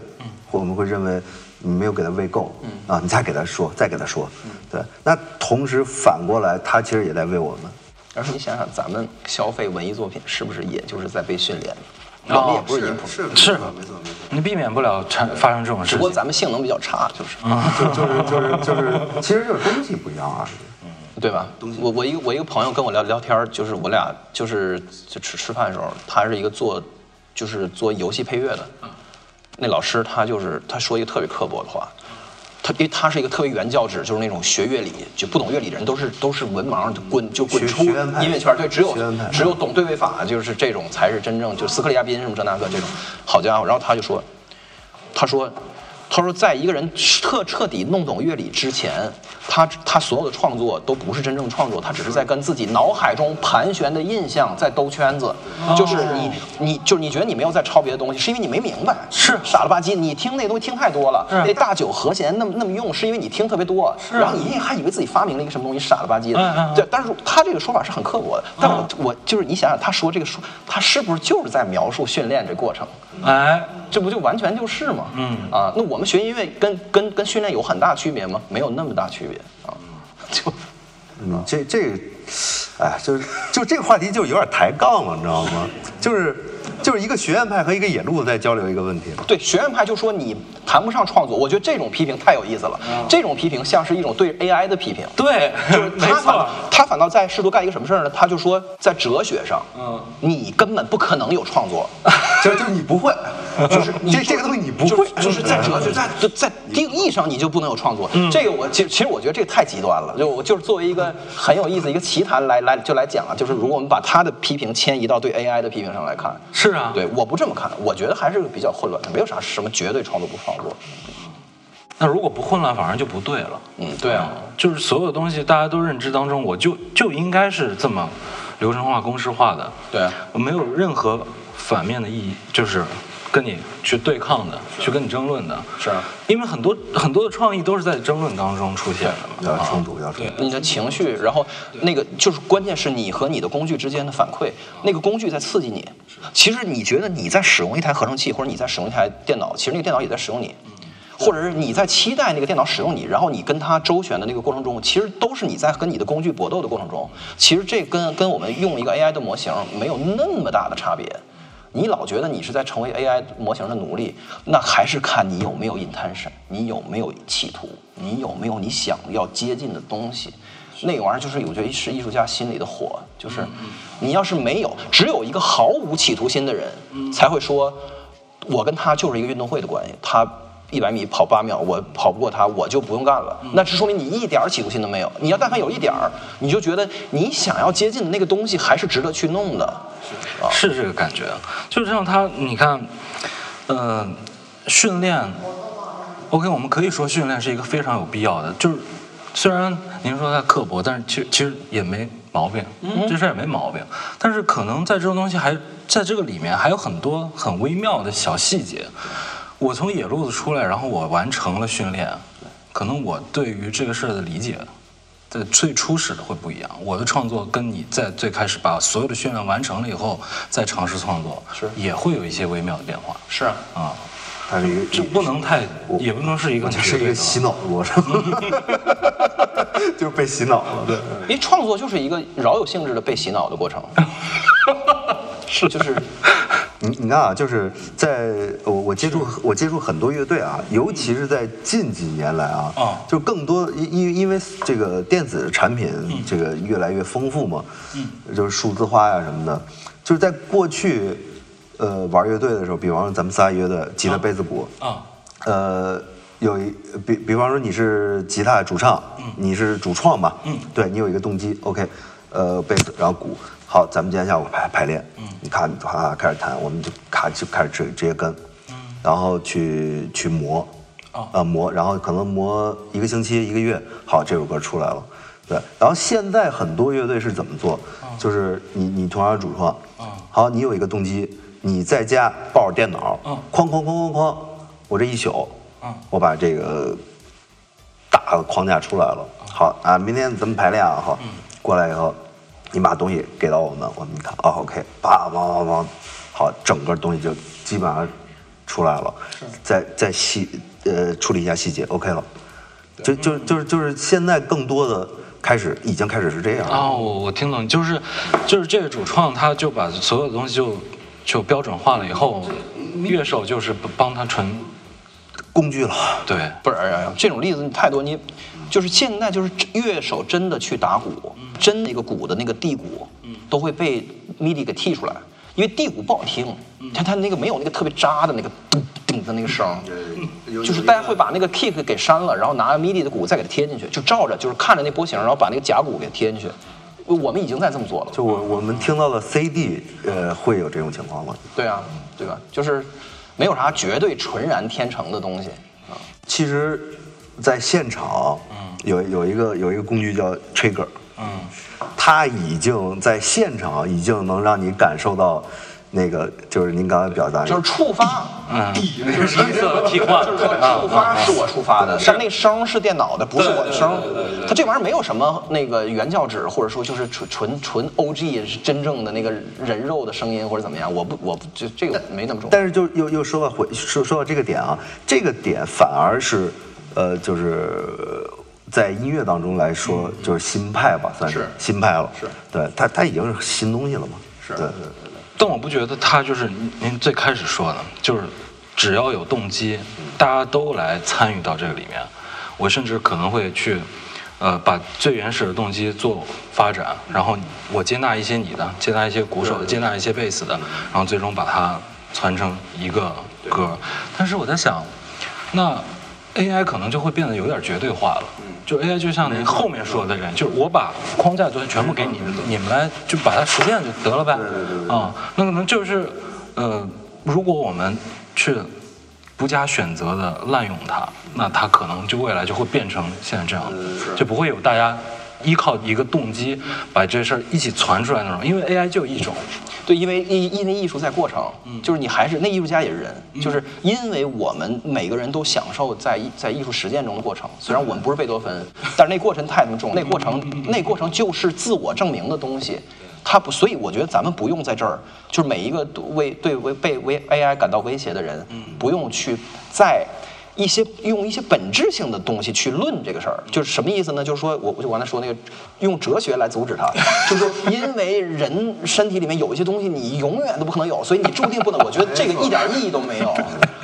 或我们会认为你没有给它喂够，嗯啊，你再给它说，再给它说，对。那同时反过来，它其实也在喂我们。而且你想想，咱们消费文艺作品是不是也就是在被训练？我们也不是 input，是是没错没错。你避免不了产发生这种事只不过。咱们性能比较差，就是。就就是就是就是，其实就是东西不一样啊。对吧？我我一个我一个朋友跟我聊聊天儿，就是我俩就是就吃吃饭的时候，他是一个做就是做游戏配乐的，那老师他就是他说一个特别刻薄的话，他他因为他是一个特别原教旨，就是那种学乐理就不懂乐理的人都是都是文盲，滚就滚出音乐圈。对，只有只有懂对位法，就是这种才是真正就斯克里亚宾什么这那个这种好家伙。然后他就说，他说。他说，在一个人彻彻底弄懂乐理之前，他他所有的创作都不是真正创作，他只是在跟自己脑海中盘旋的印象在兜圈子。就是你你就是你觉得你没有在抄别的东西，是因为你没明白，是傻了吧唧。你听那东西听太多了，那大九和弦那么那么用，是因为你听特别多，然后你还以为自己发明了一个什么东西，傻了吧唧的。对，但是他这个说法是很刻薄的。但我我就是你想想，他说这个说，他是不是就是在描述训练这过程？哎，这不就完全就是吗？嗯啊，那我们学音乐跟跟跟训练有很大区别吗？没有那么大区别啊，就嗯，这这，哎，就是就这个话题就有点抬杠了，你知道吗？就是就是一个学院派和一个野路子在交流一个问题。对学院派就说你谈不上创作，我觉得这种批评太有意思了。这种批评像是一种对 AI 的批评。对，就是他反错，他反倒在试图干一个什么事儿呢？他就说，在哲学上，嗯，你根本不可能有创作，就是就是你不会，就是你这这个东西你不会，就是在哲学在就在定义上你就不能有创作。这个我其实其实我觉得这个太极端了。就我就是作为一个很有意思一个奇谈来来就来讲啊，就是如果我们把他的批评迁移到对 AI 的批评上来看，是啊，对，我不这么看，我觉得还是比较混乱的，没有啥什么绝对创作不创作。那如果不混乱，反而就不对了。嗯，对啊，就是所有东西大家都认知当中，我就就应该是这么流程化、公式化的，对啊，没有任何反面的意义，就是跟你去对抗的，去跟你争论的。是啊，因为很多很多的创意都是在争论当中出现的嘛。要冲突，要冲突。你的情绪，然后那个就是关键是你和你的工具之间的反馈，那个工具在刺激你。其实你觉得你在使用一台合成器，或者你在使用一台电脑，其实那个电脑也在使用你。或者是你在期待那个电脑使用你，然后你跟它周旋的那个过程中，其实都是你在跟你的工具搏斗的过程中。其实这跟跟我们用一个 AI 的模型没有那么大的差别。你老觉得你是在成为 AI 模型的奴隶，那还是看你有没有 intention，你有没有企图，你有没有你想要接近的东西。那个玩意儿就是我觉得是艺术家心里的火，就是你要是没有，只有一个毫无企图心的人，才会说，我跟他就是一个运动会的关系，他。一百米跑八秒，我跑不过他，我就不用干了。那这说明你一点儿企图心都没有。你要但凡有一点儿，你就觉得你想要接近的那个东西还是值得去弄的。是这个感觉，就是让他，你看，呃，训练，OK，我们可以说训练是一个非常有必要的，就是虽然您说他刻薄，但是其实其实也没毛病，这事儿也没毛病。但是可能在这种东西还在这个里面还有很多很微妙的小细节。我从野路子出来，然后我完成了训练，可能我对于这个事儿的理解，在最初始的会不一样。我的创作跟你在最开始把所有的训练完成了以后再尝试创作，是也会有一些微妙的变化是啊，啊。它是一个，这不能太，也不能是一个这是一个洗脑的过程，就是被洗脑了。对，因为创作就是一个饶有兴致的被洗脑的过程。是，就是 你你看啊，就是在我我接触我接触很多乐队啊，尤其是在近几年来啊，啊就更多因因因为这个电子产品这个越来越丰富嘛，嗯，就是数字化呀什么的，就是在过去，呃，玩乐队的时候，比方说咱们仨乐队，吉他、贝斯、鼓，啊，呃，有一比比方说你是吉他主唱，你是主创吧，嗯。对你有一个动机，OK，呃，贝斯，然后鼓，好，咱们今天下午排排练，嗯，你看啊，开始弹，我们就咔就开始直直接跟，嗯，然后去去磨，哦。啊磨，然后可能磨一个星期一个月，好，这首歌出来了。对，然后现在很多乐队是怎么做？就是你你同样是主创，好，你有一个动机，你在家抱着电脑，嗯哐哐哐哐哐，我这一宿，嗯我把这个大的框架出来了。好啊，明天咱们排练啊，好，过来以后，你把东西给到我们，我们一看，哦，OK，叭，汪汪汪，好，整个东西就基本上出来了，再再细呃处理一下细节，OK 了。就就就是就是现在更多的开始已经开始是这样了。哦，我我听懂，就是就是这个主创他就把所有的东西就就标准化了以后，乐手就是帮他纯工具了，对不是哎呀，这种例子太多。你就是现在就是乐手真的去打鼓，真那个鼓的那个地鼓，都会被 MIDI 给剔出来，因为地鼓不好听，它它那个没有那个特别扎的那个咚咚的那个声，就是大家会把那个 kick 给删了，然后拿 MIDI 的鼓再给它贴进去，就照着就是看着那波形，然后把那个假鼓给贴进去。我们已经在这么做了。就我我们听到的 CD，呃，会有这种情况吗？对啊，对吧？就是没有啥绝对纯然天成的东西啊。其实，在现场，嗯。有有一个有一个工具叫 Trigger，嗯，它已经在现场已经能让你感受到那个，就是您刚才表达就是触发，嗯，是声色 替换，就是说触发是我触发的，但是那声是电脑的，不是我的声。它这玩意儿没有什么那个原教旨，或者说就是纯纯纯 OG 是真正的那个人肉的声音或者怎么样，我不我不这这个没那么重。要。但是就又又说到回说说到这个点啊，这个点反而是，呃，就是在音乐当中来说，就是新派吧，算是是新派了。是，对，他他已经是新东西了嘛。是对。但我不觉得他就是您您最开始说的，就是只要有动机，大家都来参与到这个里面。我甚至可能会去，呃，把最原始的动机做发展，然后我接纳一些你的，接纳一些鼓手的，接纳一些贝斯的，然后最终把它传成一个歌。但是我在想，那 AI 可能就会变得有点绝对化了。就 AI 就像您后面说的人，就是我把框架东西全部给你们，你们来就把它实现就得了呗。啊，那可能就是，呃，如果我们去不加选择的滥用它，那它可能就未来就会变成现在这样，就不会有大家依靠一个动机把这事儿一起传出来那种，因为 AI 就一种。对，因为艺因为艺术在过程，就是你还是那艺术家也是人，就是因为我们每个人都享受在在艺术实践中的过程。虽然我们不是贝多芬，但是那过程太他妈重，那过程那过程就是自我证明的东西。他不，所以我觉得咱们不用在这儿，就是每一个为对为被为 AI 感到威胁的人，不用去在一些用一些本质性的东西去论这个事儿，就是什么意思呢？就是说我我就刚才说那个用哲学来阻止他，就是说因为人身体里面有一些东西你永远都不可能有，所以你注定不能。我觉得这个一点意义都没有，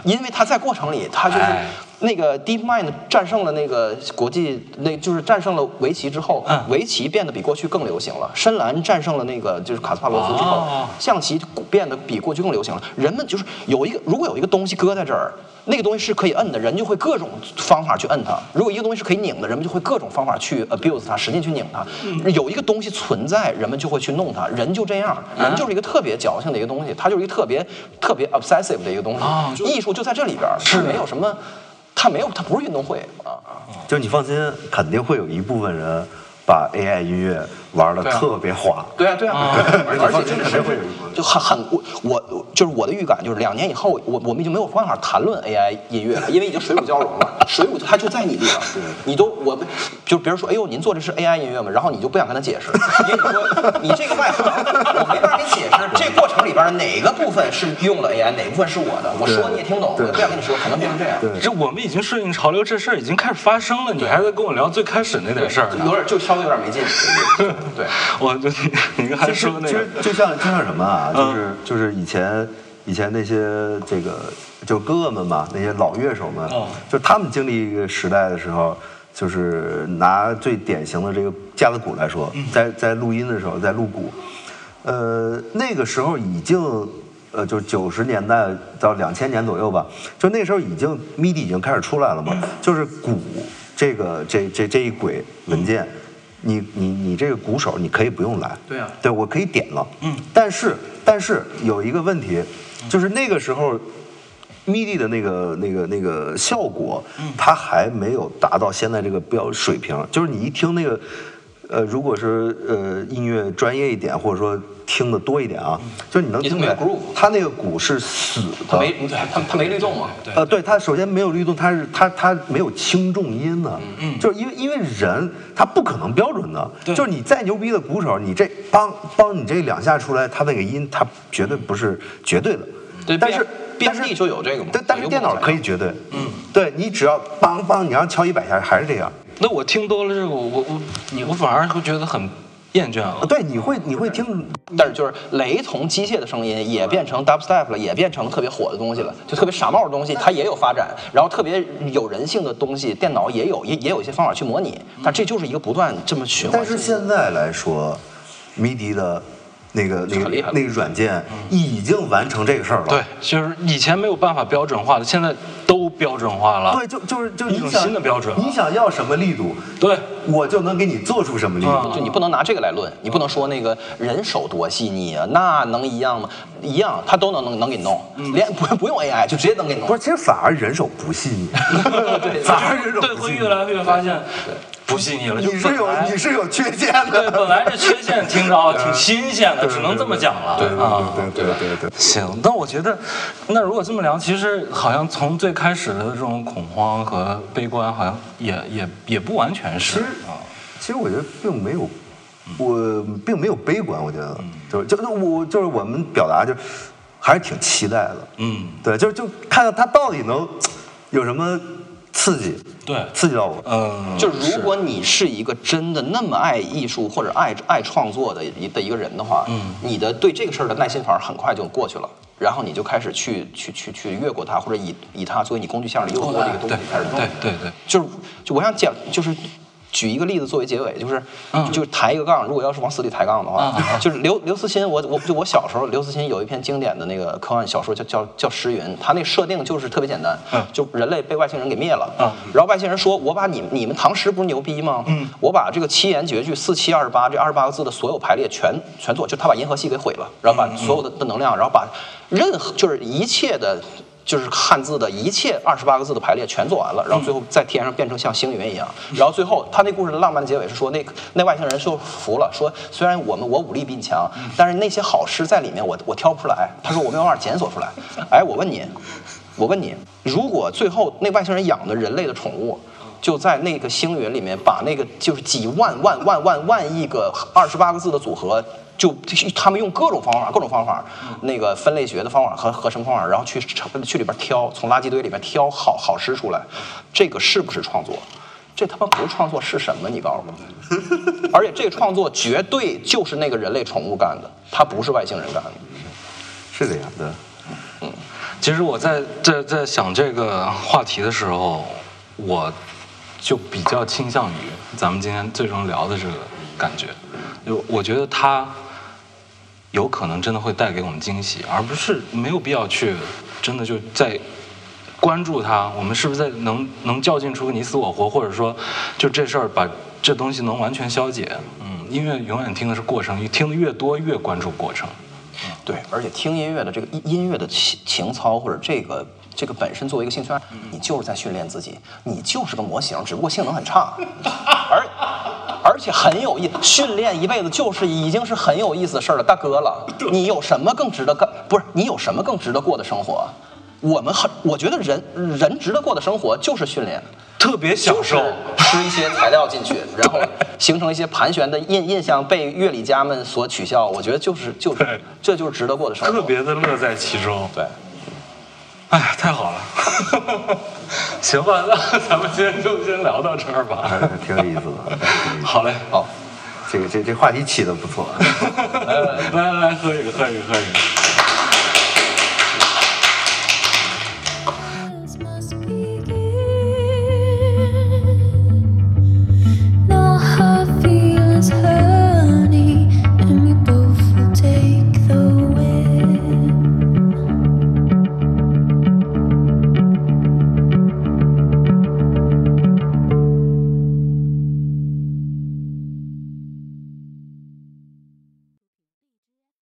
因为它在过程里，它就是哎那个 DeepMind 战胜了那个国际，那就是战胜了围棋之后，嗯围棋变得比过去更流行了。深蓝战胜了那个就是卡斯帕罗夫之后，哦象棋变得比过去更流行了。人们就是有一个，如果有一个东西搁在这儿，那个东西是可以摁的，人就会各种方法去摁它；如果一个东西是可以拧的，人们就会各种方法去 abuse 它，使劲去拧它。有一个东西存在，人们就会去弄它。人就这样，人就是一个特别矫情的一个东西，它就是一个特别特别 obsessive 的一个东西。艺术就在这里边是，没有什么，它没有，它不是运动会啊。就你放心，肯定会有一部分人把 AI 音乐玩的特别滑。对啊，对啊，而 而且真的是就很很我我就是我的预感就是两年以后，我我们已经没有办法谈论 AI 音乐了，因为已经水乳交融了，水乳它就在你地方，你都我们就别人说，哎呦，您做的是 AI 音乐吗？然后你就不想跟他解释，因为你说你这个外行，我没法给你解释这过程里边哪个部分是用了 AI，哪部分是我的，我说你也听不懂，我也不想跟你说，可能变成这样。这我们已经顺应潮流，这事儿已经开始发生了，你还在跟我聊最开始那点事儿？有点就稍微有点没劲，对，我就你刚才说那个就像就像什么啊，嗯。就是就是以前以前那些这个就哥哥们嘛，那些老乐手们嗯，就他们经历一个时代的时候，就是拿最典型的这个架子鼓来说，嗯。在在录音的时候，在录鼓，呃，那个时候已经。呃，就九十年代到两千年左右吧，就那时候已经 MIDI 已经开始出来了嘛，就是鼓这个这这这一轨文件，你你你这个鼓手你可以不用来，对啊对我可以点了，嗯，但是但是有一个问题，就是那个时候。MIDI 的那个、那个、那个效果，它还没有达到现在这个标水平。就是你一听那个，呃，如果是呃音乐专业一点，或者说听的多一点啊，就是你能听出来没有 groove，它那个鼓是死的，他没他他没律动嘛，呃，对，它首先没有律动，它是它它没有轻重音呢，嗯就是因为因为人他不可能标准的，就是你再牛逼的鼓手，你这梆梆你这两下出来，他那个音他绝对不是绝对的，对。但是便但是利就有这个嘛但但是电脑可以绝对，嗯，对你只要梆梆，你让敲一百下还是这样，那我听多了这个，我我我你我反而会觉得很厌倦了。对，你会你会听，但是就是雷同机械的声音也变成 dubstep 了，也变成特别火的东西了，就特别傻帽的东西，它也有发展，然后特别有人性的东西，电脑也有也也有一些方法去模拟，但这就是一个不断这么循环但。是现在来说，MIDI 的那个那个那个软件已经完成这个事儿了，对，就是以前没有办法标准化的，现在都标准化了。对，就就是就一种你想新的标准你想要什么力度，对，我就能给你做出什么力度。啊就你不能拿这个来论，你不能说那个人手多细腻啊，那能一样吗？一样，他都能能能给你弄，连不不用 AI 就直接能给你弄。不是，其实反而人手不细腻，对 反而人手对，会越。来越发现不细腻了。就你是有你是有缺陷的对，的。本来这缺陷 听着挺新鲜的，只能这么讲了。对啊。对对对对对。行，但我觉得，那如果这么聊，其实好像从最开始的这种恐慌和悲观，好像也也也不完全是其实啊。其实我觉得并没有，我并没有悲观，我觉得就是就是我就是我们表达就是还是挺期待的，嗯，对，就是就看看他到底能有什么刺激，对，刺激到我。嗯，就是如果你是一个真的那么爱艺术或者爱爱创作的一的一个人的话，嗯你的对这个事儿的耐心反而很快就过去了，然后你就开始去去去去越过它，或者以以它作为你工具箱里诱惑的一个东西对开始弄。对对对，就是就我想讲，就是举一个例子作为结尾，就是、嗯。就是抬一个杠，如果要是往死里抬杠的话，就是刘刘慈欣，我我就我小时候，刘慈欣有一篇经典的那个科幻小说叫叫叫《诗云》，他那设定就是特别简单，嗯。就人类被外星人给灭了，嗯。然后外星人说，我把你你们唐诗不是牛逼吗？嗯。我把这个七言绝句四七二十八这二十八个字的所有排列全全做，就他把银河系给毁了，然后把嗯。所有的的能量，然后把任何就是一切的。就是汉字的一切二十八个字的排列全做完了，然后最后在天上变成像星云一样，然后最后他那故事的浪漫结尾是说那那外星人就服了，说虽然我们我武力比你强，但是那些好诗在里面我我挑不出来，他说我没有办法检索出来。哎，我问你，我问你，如果最后那外星人养的人类的宠物，就在那个星云里面把那个就是几万万万万万亿个二十八个字的组合。就他们用各种方法，各种方法，那个分类学的方法和和什么方法，然后去去里边挑，从垃圾堆里边挑好好诗出来，这个是不是创作？这他妈不是创作是什么？你告诉我！而且这个创作绝对就是那个人类宠物干的，它不是外星人干的。是这样的，其实我在在在想这个话题的时候，我就比较倾向于咱们今天最终聊的这个感觉，就我觉得它有可能真的会带给我们惊喜，而不是没有必要去真的就在关注它，我们是不是在能能较劲出个你死我活，或者说就这事儿把这东西能完全消解。嗯，音乐永远听的是过程，你听的越多越关注过程。对，而且听音乐的这个音音乐的情情操或者这个这个本身作为一个兴趣爱好，你就是在训练自己，你就是个模型，只不过性能很差，而而且很有意，训练一辈子就是已经是很有意思的事儿了，大哥了，你有什么更值得干？不是你有什么更值得过的生活？我们很，我觉得人人值得过的生活就是训练。特别享受，吃一些材料进去，然后形成一些盘旋的印印象，被乐理家们所取笑。我觉得就是就是这就是值得过的生活。特别的乐在其中。对，哎呀，太好了！行吧，那咱们今天就先聊到这儿吧。挺有意思的。好嘞，好。这个这这话题起的不错。来来来来，喝一个，喝一个，喝一个。